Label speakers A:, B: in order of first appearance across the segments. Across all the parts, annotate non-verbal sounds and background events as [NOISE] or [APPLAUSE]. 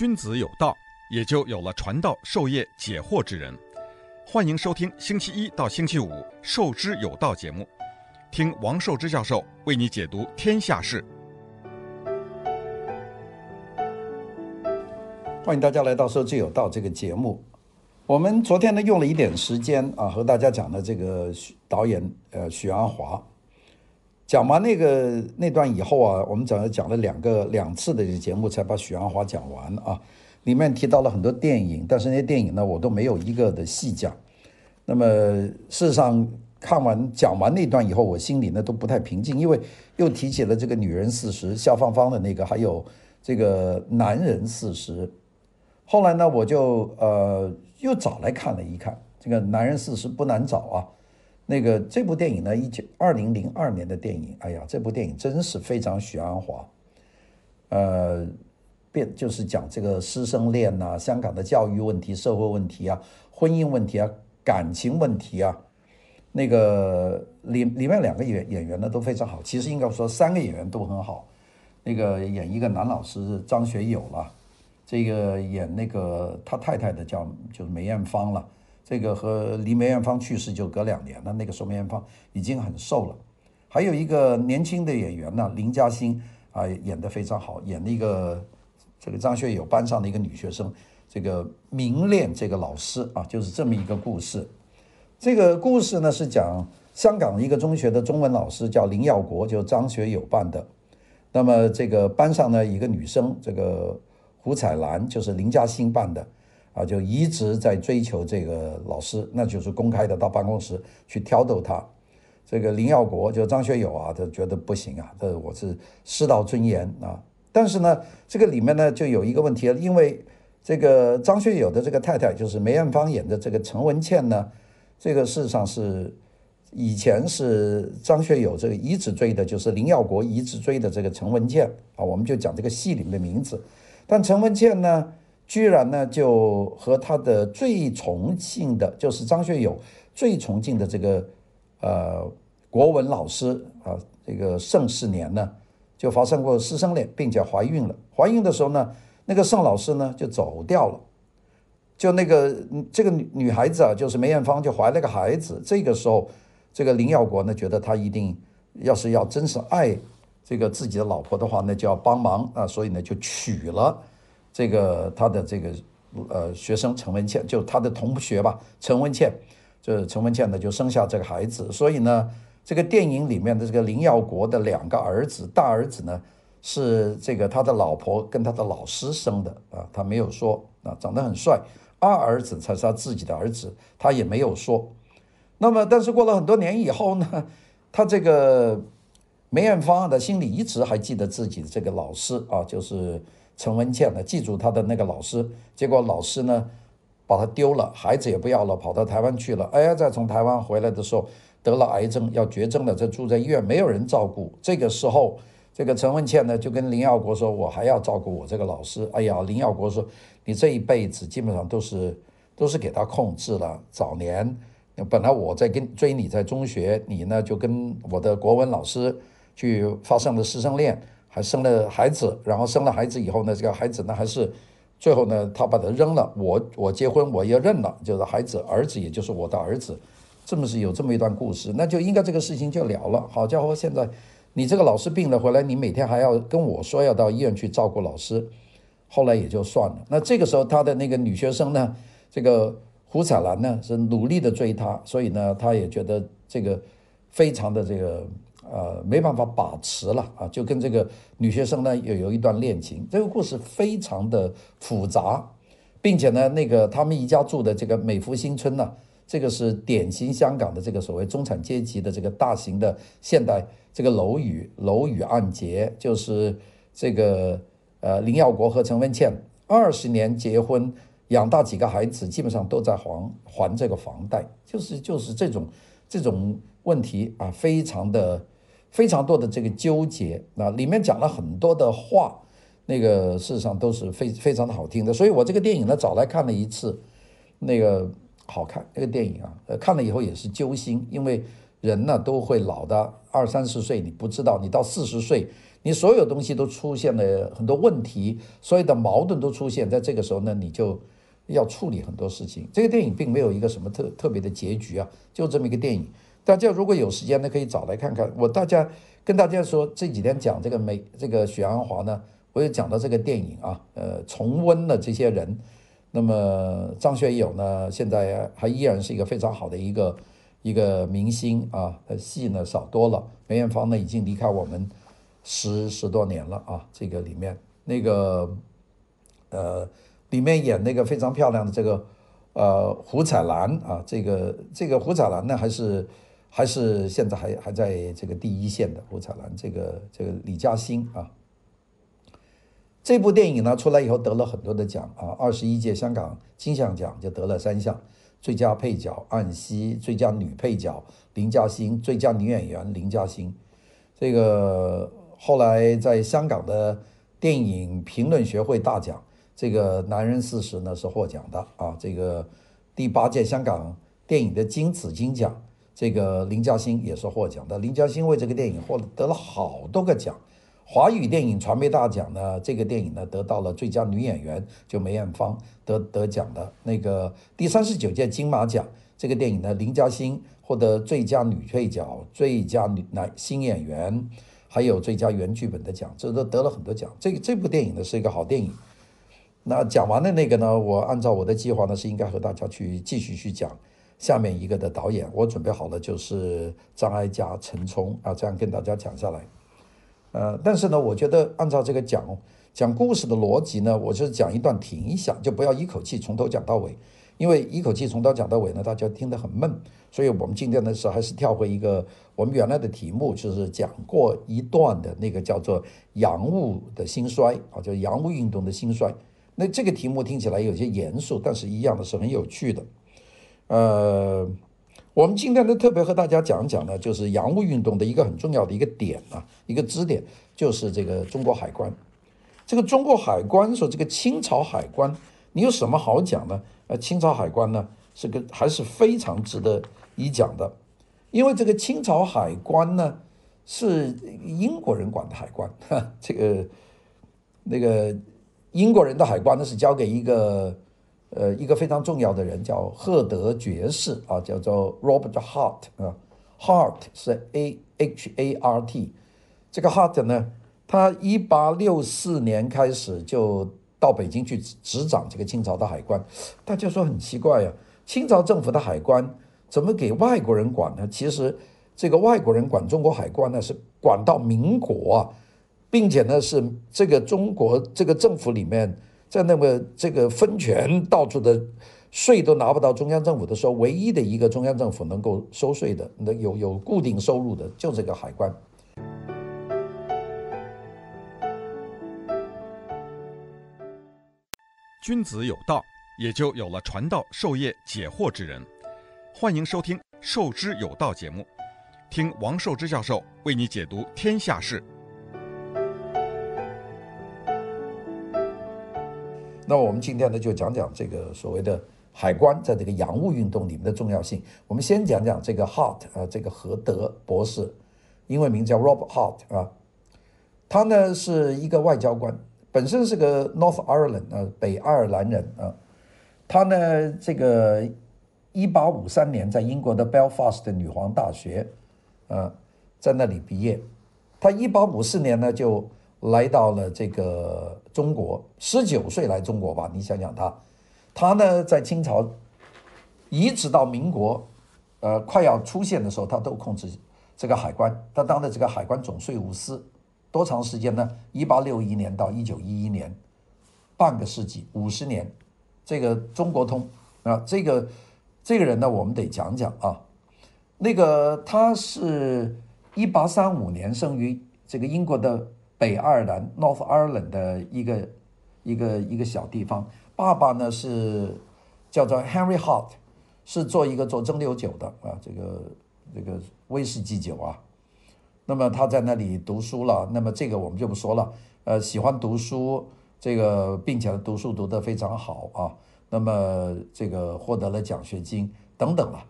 A: 君子有道，也就有了传道授业解惑之人。欢迎收听星期一到星期五《授之有道》节目，听王寿之教授为你解读天下事。
B: 欢迎大家来到《授之有道》这个节目。我们昨天呢用了一点时间啊，和大家讲的这个导演呃许鞍华。讲完那个那段以后啊，我们讲了讲了两个两次的节目才把许鞍华讲完啊。里面提到了很多电影，但是那些电影呢，我都没有一个的细讲。那么事实上看完讲完那段以后，我心里呢都不太平静，因为又提起了这个女人四十，萧芳芳的那个，还有这个男人四十。后来呢，我就呃又找来看了一看，这个男人四十不难找啊。那个这部电影呢，一九二零零二年的电影，哎呀，这部电影真是非常许鞍华，呃，变就是讲这个师生恋呐、香港的教育问题、社会问题啊、婚姻问题啊、感情问题啊，那个里里面两个演演员呢都非常好，其实应该说三个演员都很好，那个演一个男老师张学友了，这个演那个他太太的叫就是梅艳芳了。这个和离梅艳芳去世就隔两年了，那个时候梅艳芳已经很瘦了。还有一个年轻的演员呢，林嘉欣啊，演得非常好，演那个这个张学友班上的一个女学生，这个迷恋这个老师啊，就是这么一个故事。这个故事呢是讲香港一个中学的中文老师叫林耀国，就张学友扮的。那么这个班上呢一个女生，这个胡彩兰就是林嘉欣扮的。啊，就一直在追求这个老师，那就是公开的到办公室去挑逗他。这个林耀国就张学友啊，他觉得不行啊，这我是师道尊严啊。但是呢，这个里面呢就有一个问题，因为这个张学友的这个太太就是梅艳芳演的这个陈文茜呢，这个事实上是以前是张学友这个一直追的，就是林耀国一直追的这个陈文茜啊，我们就讲这个戏里面的名字。但陈文茜呢，居然呢，就和他的最崇敬的，就是张学友最崇敬的这个呃国文老师啊，这个盛世年呢，就发生过师生恋，并且怀孕了。怀孕的时候呢，那个盛老师呢就走掉了，就那个这个女女孩子啊，就是梅艳芳，就怀了个孩子。这个时候，这个林耀国呢，觉得他一定要是要真是爱这个自己的老婆的话，那就要帮忙啊，所以呢就娶了。这个他的这个呃学生陈文茜，就他的同学吧，陈文茜，这陈文茜呢就生下这个孩子，所以呢，这个电影里面的这个林耀国的两个儿子，大儿子呢是这个他的老婆跟他的老师生的啊，他没有说啊，长得很帅，二儿子才是他自己的儿子，他也没有说。那么，但是过了很多年以后呢，他这个梅艳芳的心里一直还记得自己的这个老师啊，就是。陈文茜呢，记住他的那个老师，结果老师呢把他丢了，孩子也不要了，跑到台湾去了。哎呀，再从台湾回来的时候得了癌症，要绝症了，这住在医院，没有人照顾。这个时候，这个陈文茜呢就跟林耀国说：“我还要照顾我这个老师。”哎呀，林耀国说：“你这一辈子基本上都是都是给他控制了。早年本来我在跟追你在中学，你呢就跟我的国文老师去发生了师生恋。”还生了孩子，然后生了孩子以后呢，这个孩子呢还是最后呢，他把他扔了。我我结婚我也认了，就是孩子儿子，也就是我的儿子，这么是有这么一段故事，那就应该这个事情就了了。好家伙，现在你这个老师病了回来，你每天还要跟我说要到医院去照顾老师，后来也就算了。那这个时候他的那个女学生呢，这个胡彩兰呢是努力的追他，所以呢，他也觉得这个非常的这个。呃，没办法把持了啊，就跟这个女学生呢有有一段恋情，这个故事非常的复杂，并且呢，那个他们一家住的这个美孚新村呢，这个是典型香港的这个所谓中产阶级的这个大型的现代这个楼宇楼宇按揭，就是这个呃林耀国和陈文茜二十年结婚，养大几个孩子，基本上都在还还这个房贷，就是就是这种这种问题啊，非常的。非常多的这个纠结，那里面讲了很多的话，那个事实上都是非非常的好听的。所以我这个电影呢，找来看了一次，那个好看。那个电影啊，呃，[LAUGHS] 看了以后也是揪心，因为人呢都会老的，二三十岁你不知道，你到四十岁你所有东西都出现了很多问题，所有的矛盾都出现，在这个时候呢，你就要处理很多事情。这个电影并没有一个什么特特别的结局啊，就这么一个电影。大家如果有时间呢，可以找来看看。我大家跟大家说，这几天讲这个美这个许鞍华呢，我也讲到这个电影啊，呃，重温了这些人。那么张学友呢，现在还依然是一个非常好的一个 [LAUGHS] 一个明星啊，戏呢少多了。梅艳芳呢已经离开我们十十多年了啊，这个里面那个呃里面演那个非常漂亮的这个呃胡彩兰啊，这个这个胡彩兰呢还是还是现在还还在这个第一线的胡彩兰，这个这个李嘉欣啊。这部电影呢出来以后得了很多的奖啊，二十一届香港金像奖就得了三项：最佳配角安西，最佳女配角林嘉欣，最佳女演员林嘉欣。这个后来在香港的电影评论学会大奖，这个《男人四十》呢是获奖的啊。这个第八届香港电影的金紫荆奖，这个林嘉欣也是获奖的。林嘉欣为这个电影获得了好多个奖。华语电影传媒大奖呢，这个电影呢得到了最佳女演员，就梅艳芳得得奖的那个第三十九届金马奖，这个电影呢林嘉欣获得最佳女配角、最佳女男新演员，还有最佳原剧本的奖，这都得了很多奖。这个这部电影呢是一个好电影。那讲完的那个呢，我按照我的计划呢是应该和大家去继续去讲下面一个的导演，我准备好了就是张艾嘉、陈冲啊，这样跟大家讲下来。呃，但是呢，我觉得按照这个讲讲故事的逻辑呢，我就是讲一段停一下，就不要一口气从头讲到尾，因为一口气从头讲到尾呢，大家听得很闷。所以我们今天的时候还是跳回一个我们原来的题目，就是讲过一段的那个叫做“洋务的兴衰”啊，就洋务运动的兴衰。那这个题目听起来有些严肃，但是一样的是很有趣的。呃。我们今天呢，特别和大家讲讲呢，就是洋务运动的一个很重要的一个点啊，一个支点，就是这个中国海关。这个中国海关说，这个清朝海关，你有什么好讲呢？呃，清朝海关呢，是个还是非常值得一讲的，因为这个清朝海关呢，是英国人管的海关，哈，[LAUGHS] 这个那个英国人的海关呢，是交给一个。呃，一个非常重要的人叫赫德爵士啊，叫做 Robert Hart 啊，Hart 是 A H A R T，这个 Hart 呢，他一八六四年开始就到北京去执掌这个清朝的海关，大家说很奇怪呀，清朝政府的海关怎么给外国人管呢？其实这个外国人管中国海关呢，是管到民国啊，并且呢是这个中国这个政府里面。在那么这个分权到处的税都拿不到中央政府的时候，唯一的一个中央政府能够收税的、能有有固定收入的，就这个海关。
A: 君子有道，也就有了传道授业解惑之人。欢迎收听《授之有道》节目，听王寿之教授为你解读天下事。
B: 那我们今天呢，就讲讲这个所谓的海关在这个洋务运动里面的重要性。我们先讲讲这个 Hart 啊，这个何德博士，英文名叫 Rob Hart 啊，他呢是一个外交官，本身是个 North Ireland 啊，北爱尔兰人啊。他呢这个一八五三年在英国的 Belfast 女皇大学啊，在那里毕业。他一八五四年呢就。来到了这个中国，十九岁来中国吧？你想想他，他呢在清朝，一直到民国，呃快要出现的时候，他都控制这个海关，他当的这个海关总税务司，多长时间呢？一八六一年到一九一一年，半个世纪，五十年，这个中国通啊，这个这个人呢，我们得讲讲啊，那个他是一八三五年生于这个英国的。北爱尔兰 （North Ireland） 的一个一个一个小地方，爸爸呢是叫做 Henry Hart，是做一个做蒸馏酒的啊，这个这个威士忌酒啊。那么他在那里读书了，那么这个我们就不说了。呃，喜欢读书，这个并且读书读得非常好啊。那么这个获得了奖学金等等了。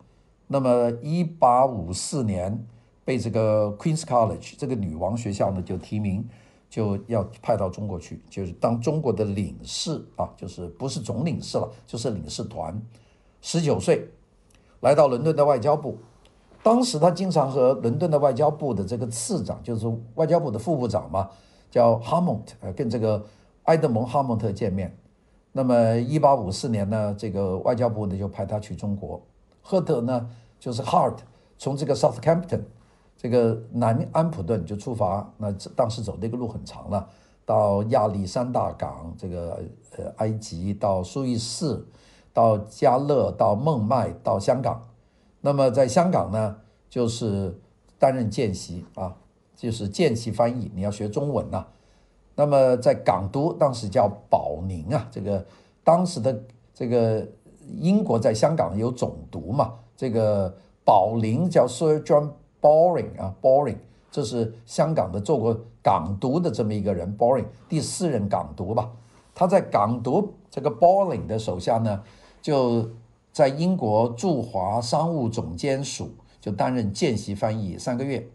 B: 那么一八五四年。被这个 Queen's College 这个女王学校呢就提名，就要派到中国去，就是当中国的领事啊，就是不是总领事了，就是领事团。十九岁来到伦敦的外交部，当时他经常和伦敦的外交部的这个次长，就是外交部的副部长嘛，叫哈蒙特，呃，跟这个埃德蒙·哈蒙特见面。那么，一八五四年呢，这个外交部呢就派他去中国。赫德呢，就是 Hart，从这个 Southampton，这个南安普顿就出发。那当时走那个路很长了，到亚历山大港，这个呃埃及，到苏伊士，到加勒，到孟买，到香港。那么在香港呢，就是担任见习啊，就是见习翻译，你要学中文呐、那么在港督，当时叫保宁啊，这个当时的这个英国在香港有总督嘛，这个保宁叫 Sir John Boring 啊，Boring，这是香港的做过港督的这么一个人，Boring 第四任港督吧。他在港督这个 Boring 的手下呢，就在英国驻华商务总监署就担任见习翻译三个月。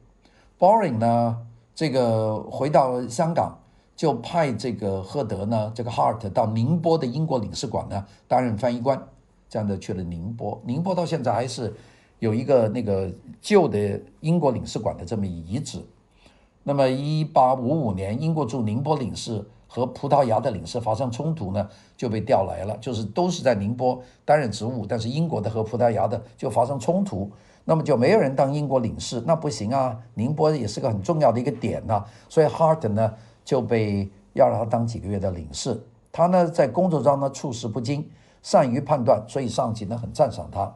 B: Boring 呢，这个回到香港。就派这个赫德呢，这个 Hart 到宁波的英国领事馆呢担任翻译官，这样的去了宁波。宁波到现在还是有一个那个旧的英国领事馆的这么遗址。那么，一八五五年，英国驻宁波领事和葡萄牙的领事发生冲突呢，就被调来了，就是都是在宁波担任职务，但是英国的和葡萄牙的就发生冲突，那么就没有人当英国领事，那不行啊，宁波也是个很重要的一个点呐、所以 Hart 呢。就被要让他当几个月的领事，他呢在工作上呢处事不惊，善于判断，所以上级呢很赞赏他。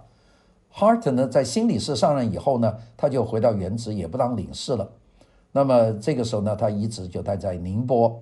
B: Hart 呢在新理事上任以后呢，他就回到原职，也不当领事了。那么这个时候呢，他一直就待在宁波。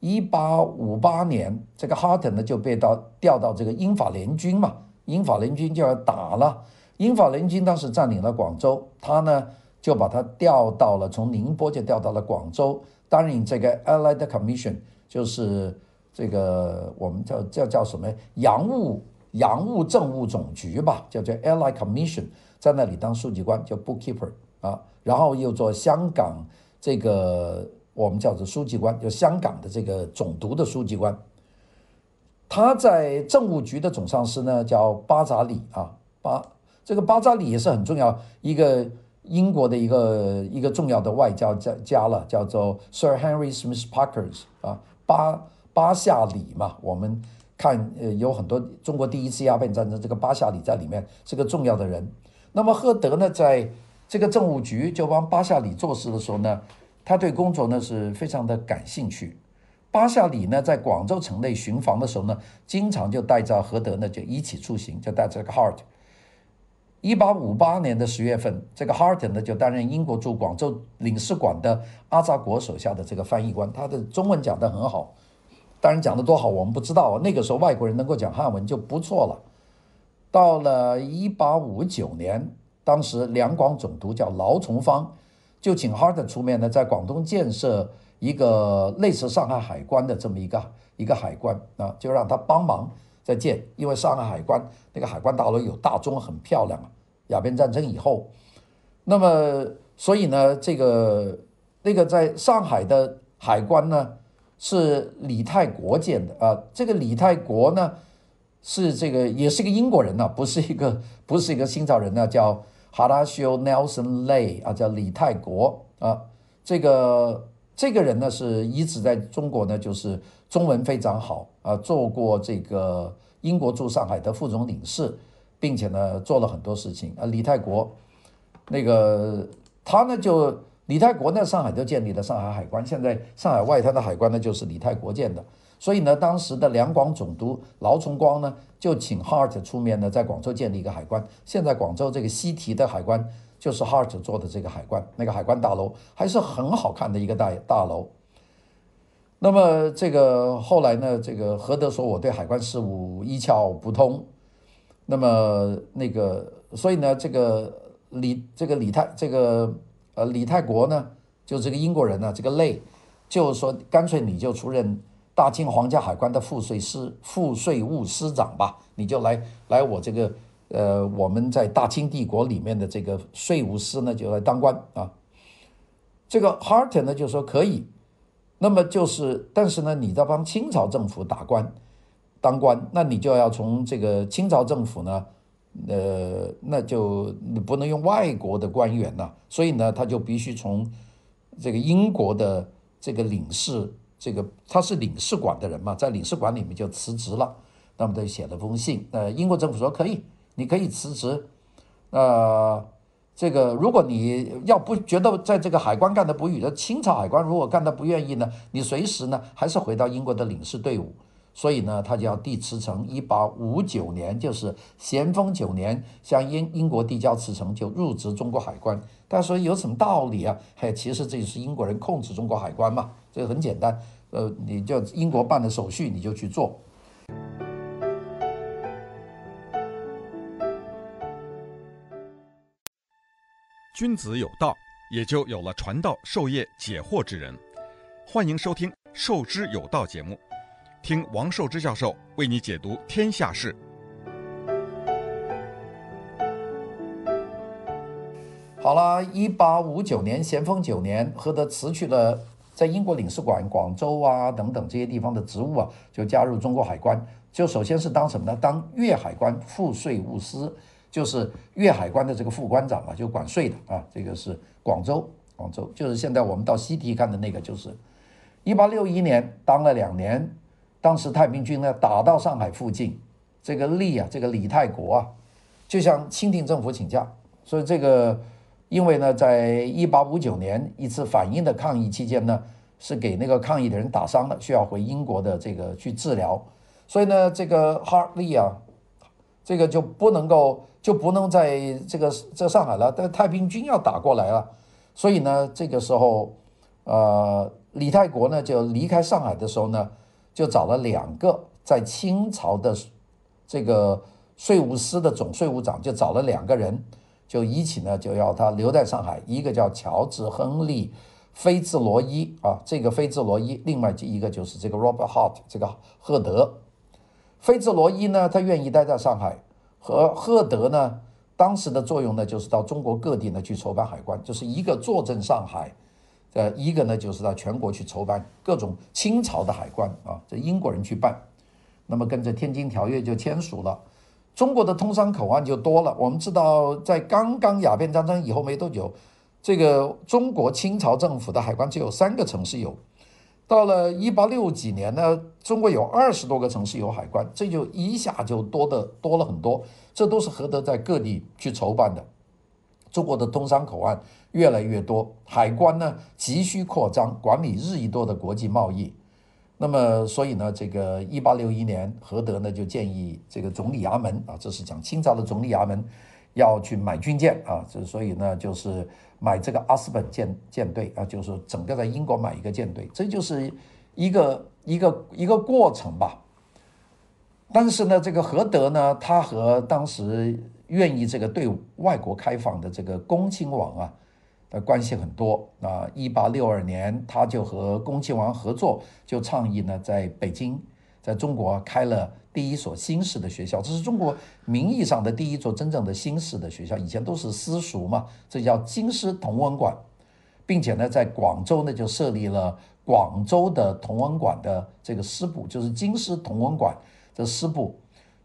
B: 一八五八年，这个 Hart 呢就被到调到这个英法联军嘛，英法联军就要打了。英法联军当时占领了广州，他呢就把他调到了从宁波就调到了广州。担任这个 Allied Commission，就是这个我们叫叫叫什么洋务洋务政务总局吧，叫做 Allied Commission，在那里当书记官，叫 Bookkeeper 啊，然后又做香港这个我们叫做书记官，就香港的这个总督的书记官。他在政务局的总上司呢，叫巴扎里啊，巴这个巴扎里也是很重要一个。英国的一个一个重要的外交家家了，叫做 Sir Henry Smith Parkers 啊，巴巴夏里嘛。我们看呃有很多中国第一次鸦片战争，这个巴夏里在里面是个重要的人。那么赫德呢，在这个政务局就帮巴夏里做事的时候呢，他对工作呢是非常的感兴趣。巴夏里呢在广州城内巡防的时候呢，经常就带着赫德呢就一起出行，就带着这个 Hart。一八五八年的十月份，这个 Hart 呢就担任英国驻广州领事馆的阿扎国手下的这个翻译官，他的中文讲得很好，当然讲得多好我们不知道。那个时候外国人能够讲汉文就不错了。到了一八五九年，当时两广总督叫劳崇芳，就请 Hart 出面呢，在广东建设一个类似上海海关的这么一个一个海关啊，就让他帮忙在建，因为上海海关那个海关大楼有大钟，很漂亮啊。鸦片战争以后，那么所以呢，这个那个在上海的海关呢是李泰国建的啊。这个李泰国呢是这个也是个英国人呐，不是一个 [LAUGHS] 不是一个新造人呢，叫 Horatio Nelson Leigh 啊，叫李泰国啊。这个这个人呢是一直在中国呢，就是中文非常好啊，做过这个英国驻上海的副总领事。并且呢，做了很多事情啊。李泰国，那个他呢，就李泰国呢，上海就建立了上海海关。现在上海外滩的海关呢，就是李泰国建的。所以呢，当时的两广总督劳崇光呢，就请 Hart 出面呢，在广州建立一个海关。现在广州这个西堤的海关就是 Hart 做的这个海关，那个海关大楼还是很好看的一个大大楼。那么这个后来呢，这个何德说我对海关事务一窍不通。那么那个，所以呢，这个李这个李泰这个呃李泰国呢，就这个英国人呢，这个类，就是说干脆你就出任大清皇家海关的赋税司赋税务司长吧，你就来来我这个呃，我们在大清帝国里面的这个税务司呢，就来当官啊。这个 Harton 呢就说可以，那么就是，但是呢，你在帮清朝政府打官当官，那你就要从这个清朝政府呢，呃，那就你不能用外国的官员呐，所以呢，他就必须从这个英国的这个领事，这个他是领事馆的人嘛，在领事馆里面就辞职了。那么他就写了封信，呃，英国政府说可以，你可以辞职，呃。这个，如果你要不觉得在这个海关干的不愉，清朝海关如果干的不愿意呢，你随时呢还是回到英国的领事队伍。所以呢，他就要递辞呈。一八五九年，就是咸丰九年，向英英国递交辞呈，就入职中国海关。大家说有什么道理啊？嘿，其实这就是英国人控制中国海关嘛，这个很简单。呃，你就英国办的手续，你就去做。
A: 君子有道，也就有了传道授业解惑之人。欢迎收听《授之有道》节目，听王寿之教授为你解读天下事。
B: 好了，一八五九年，咸丰九年，何德辞去了在英国领事馆、广州啊等等这些地方的职务啊，就加入中国海关。就首先是当什么呢？当粤海关副税务司。就是粤海关的这个副关长啊，就管税的啊，这个是广州，广州就是现在我们到西堤看的那个，就是一八六一年当了两年，当时太平军呢打到上海附近，这个李啊，这个李泰国啊，就向清廷政府请假，所以这个因为呢，在一八五九年一次反英的抗议期间呢，是给那个抗议的人打伤了，需要回英国的这个去治疗，所以呢，这个 Hartley 啊，这个就不能够。就不能在这个在上海了，但太平军要打过来了，所以呢，这个时候，呃，李泰国呢就离开上海的时候呢，就找了两个在清朝的这个税务司的总税务长，就找了两个人，就一起呢就要他留在上海，一个叫乔治·亨利·菲兹罗伊啊，这个菲兹罗伊，另外一个就是这个 Robert Hart，这个赫德，菲兹罗伊呢，他愿意待在上海。和赫德呢，当时的作用呢，就是到中国各地呢去筹办海关，就是一个坐镇上海，呃，一个呢就是到全国去筹办各种清朝的海关啊，这英国人去办，那么跟着《天津条约》就签署了，中国的通商口岸就多了。我们知道，在刚刚鸦片战争以后没多久，这个中国清朝政府的海关只有三个城市有。到了一八六几年呢，中国有二十多个城市有海关，这就一下就多的多了很多。这都是何德在各地去筹办的。中国的通商口岸越来越多，海关呢急需扩张，管理日益多的国际贸易。那么，所以呢，这个一八六一年，何德呢就建议这个总理衙门啊，这是讲清朝的总理衙门要去买军舰啊，这所以呢就是。买这个阿斯本舰舰队啊，就是整个在英国买一个舰队，这就是一个一个一个过程吧。但是呢，这个何德呢，他和当时愿意这个对外国开放的这个恭亲王啊的关系很多啊。一八六二年，他就和恭亲王合作，就倡议呢，在北京，在中国开了。第一所新式的学校，这是中国名义上的第一座真正的新式的学校。以前都是私塾嘛，这叫京师同文馆，并且呢，在广州呢就设立了广州的同文馆的这个师部，就是京师同文馆的师部。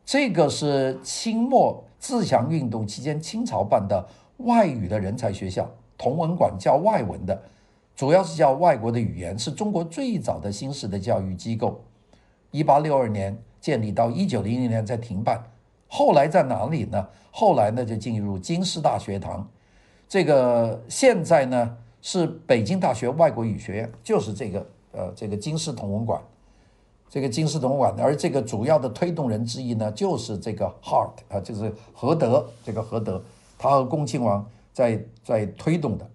B: 这个是清末自强运动期间清朝办的外语的人才学校，同文馆教外文的，主要是教外国的语言，是中国最早的新式的教育机构。一八六二年。建立到一九零零年才停办，后来在哪里呢？后来呢就进入京师大学堂，这个现在呢是北京大学外国语学院，就是这个呃这个京师同文馆，这个京师同文馆，而这个主要的推动人之一呢就是这个 Hart 啊，就是何德，这个何德，他和恭亲王在在推动的，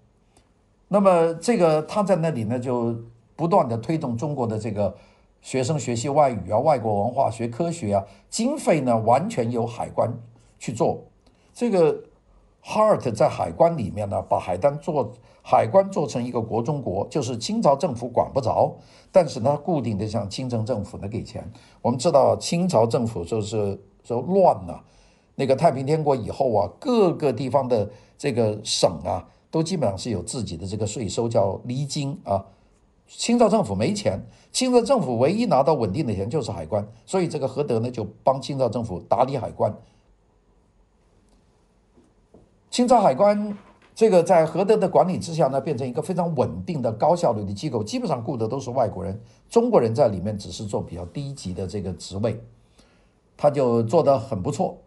B: 那么这个他在那里呢就不断的推动中国的这个。学生学习外语啊，外国文化学科学啊，经费呢完全由海关去做。这个 Hart 在海关里面呢，把海关做海关做成一个国中国，就是清朝政府管不着，但是呢，固定的向清政政府呢给钱。我们知道清朝政府就是就乱了，那个太平天国以后啊，各个地方的这个省啊，都基本上是有自己的这个税收，叫厘金啊。清朝政府没钱，清朝政府唯一拿到稳定的钱就是海关，所以这个何德呢就帮清朝政府打理海关。清朝海关这个在何德的管理之下呢，变成一个非常稳定的高效率的机构，基本上雇的都是外国人，中国人在里面只是做比较低级的这个职位，他就做得很不错。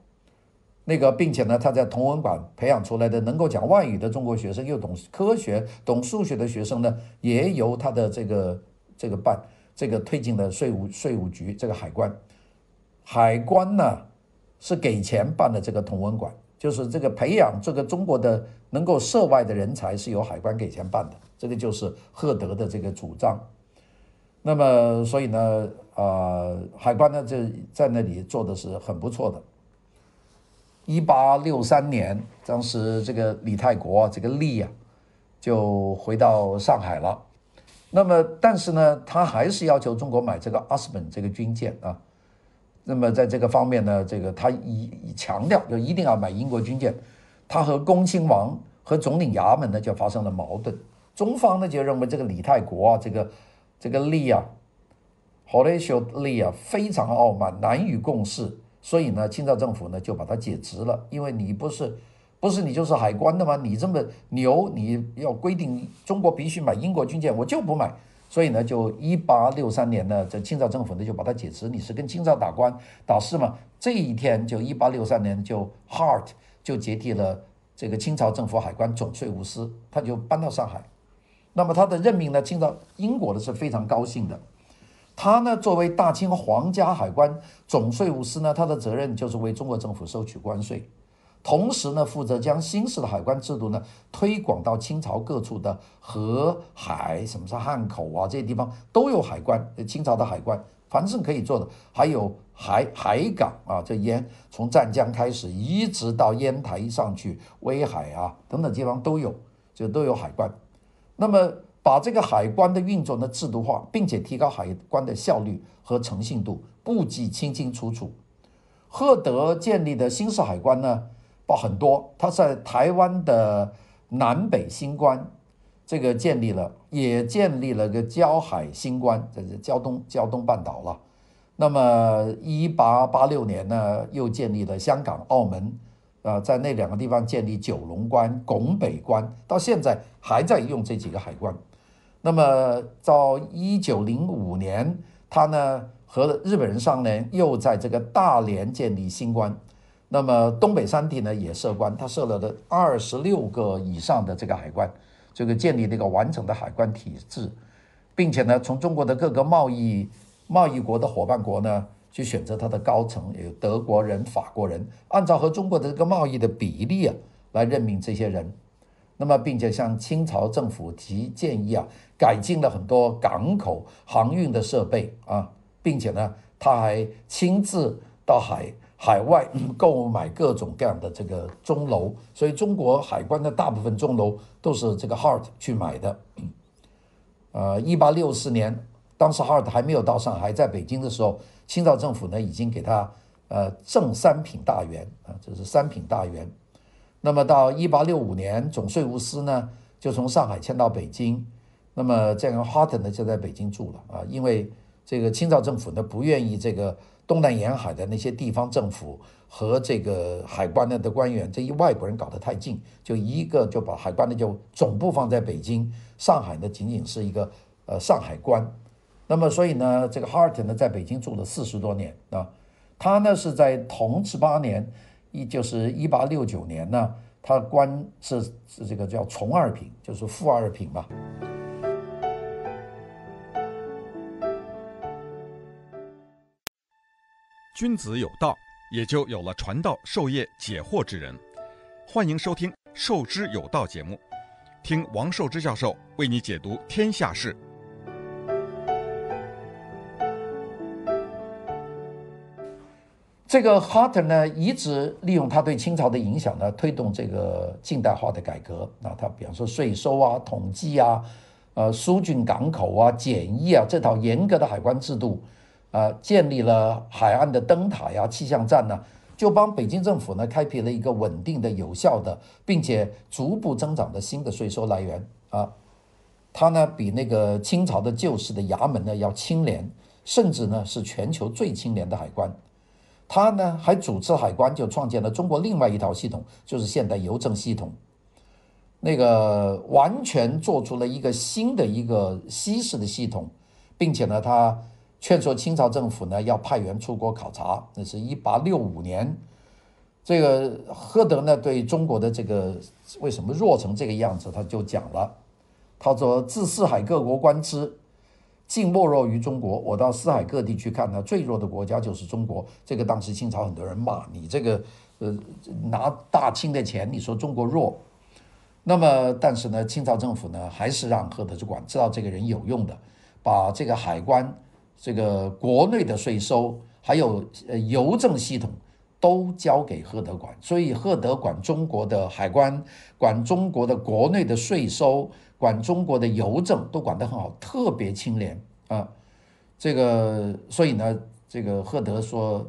B: 那个，并且呢，他在同文馆培养出来的能够讲外语的中国学生，又懂科学、懂数学的学生呢，也由他的这个这个办这个推进了税务税务局这个海关。海关呢是给钱办的这个同文馆，就是这个培养这个中国的能够涉外的人才是由海关给钱办的，这个就是赫德的这个主张。那么，所以呢，啊、呃，海关呢就在那里做的是很不错的。一八六三年，当时这个李泰国这个利啊，就回到上海了。那么，但是呢，他还是要求中国买这个阿斯本这个军舰啊。那么，在这个方面呢，这个他一强调就一定要买英国军舰。他和恭亲王和总领衙门呢就发生了矛盾。中方呢就认为这个李泰国啊，这个这个利啊，荷雷修利啊，非常傲慢，难以共事。所以呢，清朝政府呢就把他解职了，因为你不是，不是你就是海关的吗？你这么牛，你要规定中国必须买英国军舰，我就不买。所以呢，就一八六三年呢，这清朝政府呢就把他解职。你是跟清朝打官打事吗？这一天就一八六三年就 Hart 就接替了这个清朝政府海关总税务司，他就搬到上海。那么他的任命呢，清朝英国的是非常高兴的。他呢，作为大清皇家海关总税务司呢，他的责任就是为中国政府收取关税，同时呢，负责将新式的海关制度呢推广到清朝各处的河海，什么是汉口啊，这些地方都有海关，清朝的海关，凡是可以做的，还有海海港啊，这烟从湛江开始，一直到烟台上去，威海啊等等地方都有，就都有海关。那么。把这个海关的运作呢制度化，并且提高海关的效率和诚信度，簿记清清楚楚。赫德建立的新式海关呢，包很多，他在台湾的南北新关这个建立了，也建立了个礁海新关，这是胶东胶东半岛了。那么一八八六年呢，又建立了香港、澳门，啊，在那两个地方建立九龙关、拱北关，到现在还在用这几个海关。那么到一九零五年，他呢和日本人商量，又在这个大连建立新关。那么东北三地呢也设关，他设了的二十六个以上的这个海关，这个建立那个完整的海关体制，并且呢从中国的各个贸易贸易国的伙伴国呢去选择他的高层，有德国人、法国人，按照和中国的这个贸易的比例啊来任命这些人。那么，并且向清朝政府提建议啊，改进了很多港口航运的设备啊，并且呢，他还亲自到海海外购买各种各样的这个钟楼，所以中国海关的大部分钟楼都是这个 Hart 去买的。呃，一八六四年，当时 Hart 还没有到上海，在北京的时候，清朝政府呢已经给他呃赠三品大员啊，这是三品大员。那么到一八六五年，总税务司呢就从上海迁到北京，那么这样 Hart 呢就在北京住了啊，因为这个清朝政府呢不愿意这个东南沿海的那些地方政府和这个海关的的官员这一外国人搞得太近，就一个就把海关呢就总部放在北京，上海呢仅仅是一个呃上海关，那么所以呢这个 Hart 呢在北京住了四十多年啊，他呢是在同治八年。一就是一八六九年呢，他官是是这个叫从二品，就是副二品吧。
A: 君子有道，也就有了传道授业解惑之人。欢迎收听《授之有道》节目，听王寿之教授为你解读天下事。
B: 这个 Hart 呢，一直利用他对清朝的影响呢，推动这个近代化的改革。那他比方说税收啊、统计啊、呃疏浚港口啊、检疫啊这套严格的海关制度，啊、建立了海岸的灯塔呀、气象站呢，就帮北京政府呢开辟了一个稳定的、有效的，并且逐步增长的新的税收来源啊。它呢比那个清朝的旧式的衙门呢要清廉，甚至呢是全球最清廉的海关。他呢还主持海关，就创建了中国另外一套系统，就是现代邮政系统。那个完全做出了一个新的一个西式的系统，并且呢，他劝说清朝政府呢要派员出国考察。那是一八六五年，这个赫德呢对中国的这个为什么弱成这个样子，他就讲了。他说：“自四海各国观之，尽没弱于中国。我到四海各地去看呢，最弱的国家就是中国。这个当时清朝很多人骂你这个，呃，拿大清的钱，你说中国弱。”那么，但是呢，清朝政府呢，还是让赫德管，知道这个人有用的，把这个海关、这个国内的税收，还有呃邮政系统，都交给赫德管。所以，赫德管中国的海关，管中国的国内的税收，管中国的邮政，都管得很好，特别清廉啊。这个，所以呢，这个赫德说。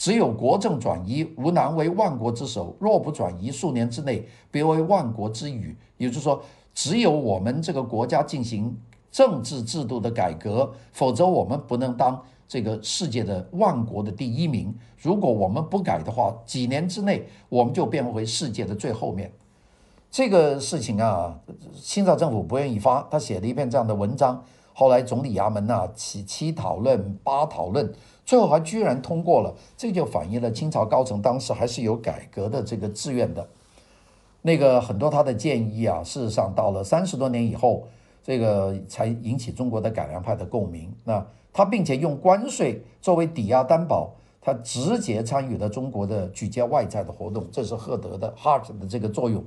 B: 只有国政转移，吾能为万国之首；若不转移，数年之内，别为万国之语。也就是说，只有我们这个国家进行政治制度的改革，否则我们不能当这个世界的万国的第一名。如果我们不改的话，几年之内我们就变回世界的最后面。这个事情啊，清朝政府不愿意发，他写了一篇这样的文章。后来总理衙门呐，七七讨论，八讨论。最后还居然通过了，这就反映了清朝高层当时还是有改革的这个志愿的。那个很多他的建议啊，事实上到了三十多年以后，这个才引起中国的改良派的共鸣。那他并且用关税作为抵押担保，他直接参与了中国的举债外债的活动，这是赫德的 Hart 的这个作用。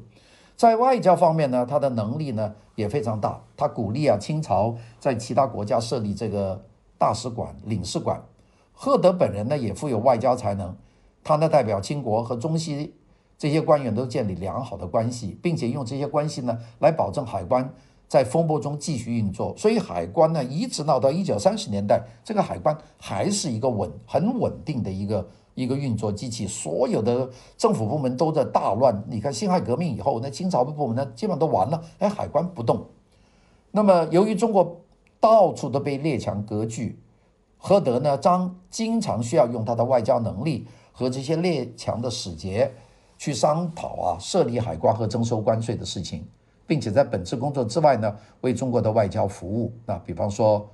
B: 在外交方面呢，他的能力呢也非常大，他鼓励啊清朝在其他国家设立这个大使馆、领事馆。赫德本人呢也富有外交才能，他呢代表清国和中西这些官员都建立良好的关系，并且用这些关系呢来保证海关在风波中继续运作。所以海关呢一直闹到一九三十年代，这个海关还是一个稳很稳定的一个一个运作机器。所有的政府部门都在大乱，你看辛亥革命以后，那清朝的部门呢基本上都完了，哎，海关不动。那么由于中国到处都被列强割据。赫德呢，将经常需要用他的外交能力和这些列强的使节去商讨啊，设立海关和征收关税的事情，并且在本职工作之外呢，为中国的外交服务。那比方说，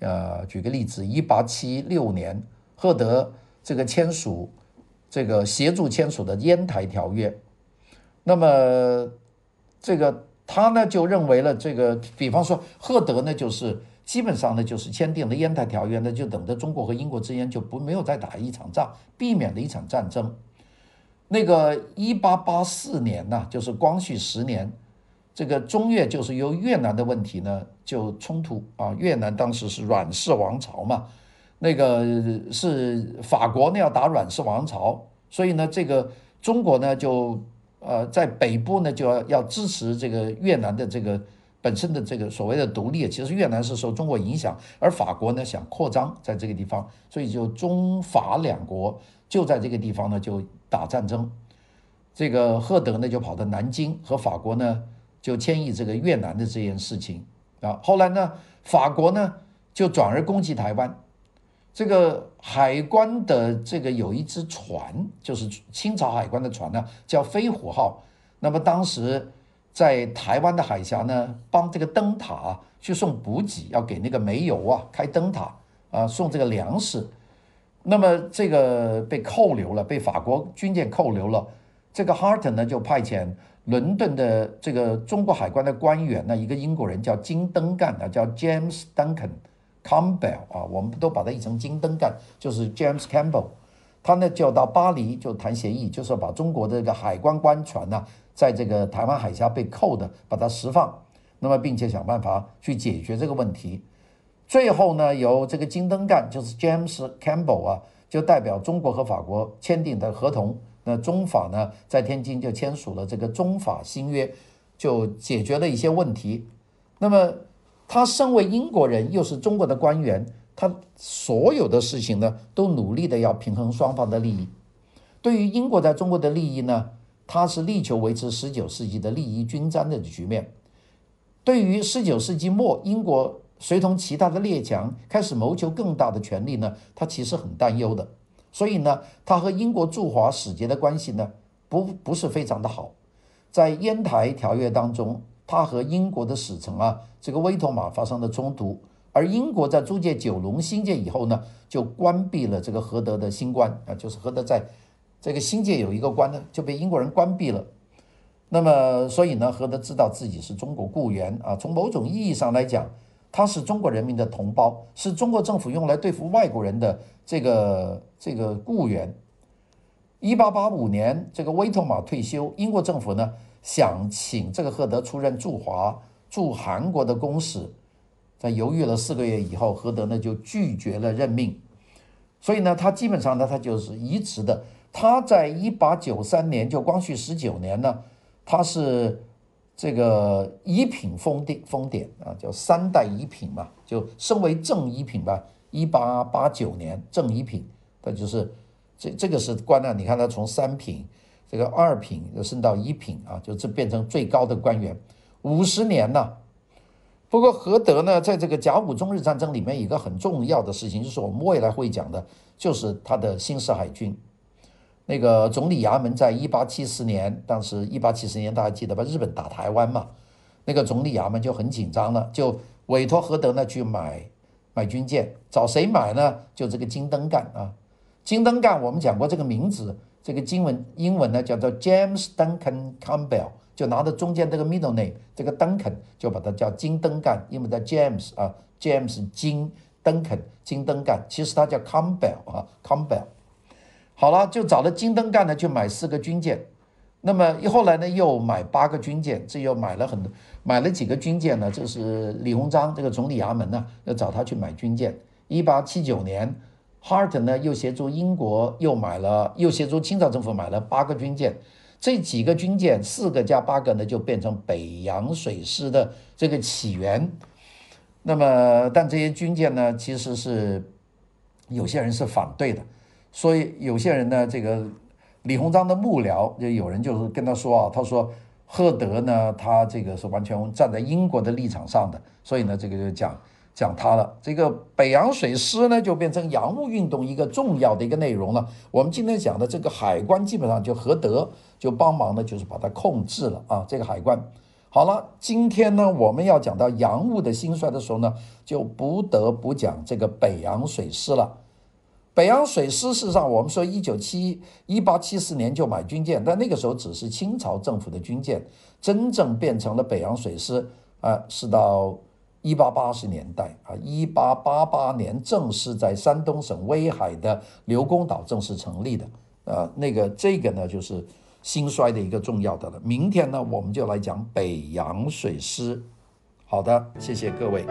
B: 呃，举个例子，一八七六年，赫德这个签署这个协助签署的烟台条约，那么这个他呢就认为了这个，比方说，赫德呢就是。基本上呢，就是签订了烟台条约呢，就等着中国和英国之间就不没有再打一场仗，避免了一场战争。那个一八八四年呢，就是光绪十年，这个中越就是由越南的问题呢就冲突啊。越南当时是阮氏王朝嘛，那个是法国呢要打阮氏王朝，所以呢，这个中国呢就呃在北部呢就要要支持这个越南的这个。本身的这个所谓的独立，其实越南是受中国影响，而法国呢想扩张在这个地方，所以就中法两国就在这个地方呢就打战争。这个赫德呢就跑到南京和法国呢就签议这个越南的这件事情啊。后来呢法国呢就转而攻击台湾，这个海关的这个有一只船，就是清朝海关的船呢叫飞虎号，那么当时。在台湾的海峡呢，帮这个灯塔去送补给，要给那个煤油啊开灯塔啊送这个粮食，那么这个被扣留了，被法国军舰扣留了。这个 Harton 呢就派遣伦敦的这个中国海关的官员呢，一个英国人叫金登干啊，叫 James Duncan Campbell 啊，我们都把它译成金登干，就是 James Campbell。他呢就到巴黎就谈协议，就是把中国的这个海关官船呢。在这个台湾海峡被扣的，把它释放，那么并且想办法去解决这个问题。最后呢，由这个金登干，就是 James Campbell 啊，就代表中国和法国签订的合同。那中法呢，在天津就签署了这个中法新约，就解决了一些问题。那么他身为英国人，又是中国的官员，他所有的事情呢，都努力的要平衡双方的利益。对于英国在中国的利益呢，他是力求维持十九世纪的利益均沾的局面。对于十九世纪末英国随同其他的列强开始谋求更大的权利呢，他其实很担忧的。所以呢，他和英国驻华使节的关系呢，不不是非常的好。在烟台条约当中，他和英国的使臣啊，这个威妥玛发生了冲突。而英国在租界九龙新界以后呢，就关闭了这个何德的新关啊，就是何德在这个新界有一个关呢，就被英国人关闭了。那么，所以呢，何德知道自己是中国雇员啊，从某种意义上来讲，他是中国人民的同胞，是中国政府用来对付外国人的这个这个雇员。一八八五年，这个威妥玛退休，英国政府呢想请这个赫德出任驻华驻韩国的公使。在犹豫了四个月以后，赫德呢就拒绝了任命，所以呢，他基本上呢，他就是移植的。他在一八九三年，就光绪十九年呢，他是这个一品封典封典啊，叫三代一品嘛，就升为正一品吧。一八八九年正一品，他就是这这个是官呢，你看他从三品这个二品又升到一品啊，就这变成最高的官员，五十年了。不过何德呢，在这个甲午中日战争里面，一个很重要的事情，就是我们未来会讲的，就是他的新式海军。那个总理衙门在一八七四年，当时一八七四年大家记得吧？日本打台湾嘛，那个总理衙门就很紧张了，就委托何德呢去买买军舰，找谁买呢？就这个金登干啊，金登干我们讲过这个名字，这个英文英文呢叫做 James Duncan Campbell。就拿着中间这个 middle name，这个 Duncan 就把它叫金登干，因为叫 James 啊，James 金登肯金登干，其实他叫 Campbell 啊，Campbell。好了，就找了金登干呢，就买四个军舰。那么后来呢，又买八个军舰，这又买了很多，买了几个军舰呢？这是李鸿章这个总理衙门呢，要找他去买军舰。一八七九年，Hart 呢又协助英国又买了，又协助清朝政府买了八个军舰。这几个军舰，四个加八个呢，就变成北洋水师的这个起源。那么，但这些军舰呢，其实是有些人是反对的，所以有些人呢，这个李鸿章的幕僚就有人就是跟他说啊，他说赫德呢，他这个是完全站在英国的立场上的，所以呢，这个就讲。讲他了，这个北洋水师呢，就变成洋务运动一个重要的一个内容了。我们今天讲的这个海关，基本上就何德就帮忙呢，就是把它控制了啊。这个海关好了，今天呢，我们要讲到洋务的兴衰的时候呢，就不得不讲这个北洋水师了。北洋水师事实上，我们说一九七一八七四年就买军舰，但那个时候只是清朝政府的军舰，真正变成了北洋水师啊，是到。一八八十年代啊，一八八八年正式在山东省威海的刘公岛正式成立的，呃，那个这个呢就是兴衰的一个重要的了。明天呢，我们就来讲北洋水师。好的，谢谢各位。